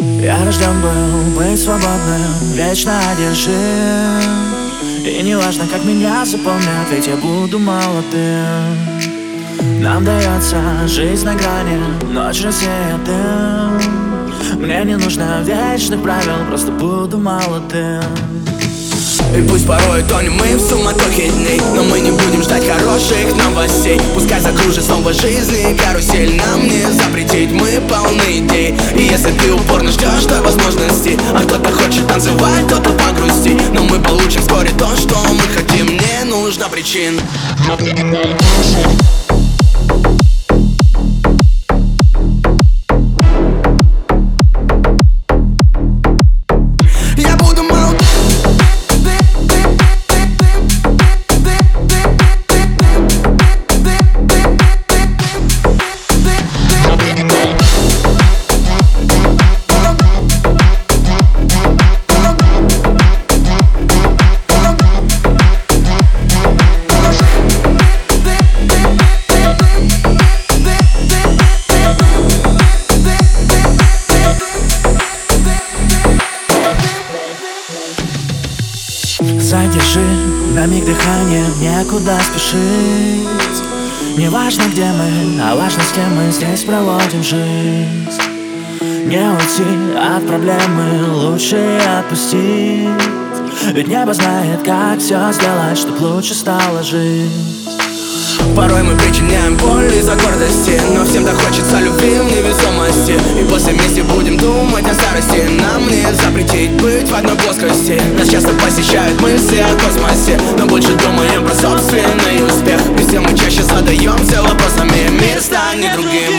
Я рожден был быть свободным, вечно одержим. И не важно, как меня заполнят, ведь я буду молодым. Нам дается жизнь на грани, ночь рассеет дым Мне не нужно вечных правил, просто буду молодым. И пусть порой тонем мы в суматохе дней Но мы не будем ждать хороших новостей. Пускай закружит снова жизни карусель Нам не запретить, мы полны идей И если ты той возможности. А кто-то хочет танцевать, кто-то погрусти Но мы получим вскоре то, что мы хотим. Не нужно причин Задержи. На миг дыхание, некуда спешить. Не важно где мы, а важно с кем мы здесь проводим жизнь. Не уйти от проблемы, лучше отпустить. Ведь небо знает, как все сделать, чтоб лучше стала жизнь Порой мы причиняем боль из-за гордости Но всем так хочется любви в невесомости посещают мысли о космосе. Но больше думаем про собственный успех. И все мы чаще задаемся вопросами Мир станет другим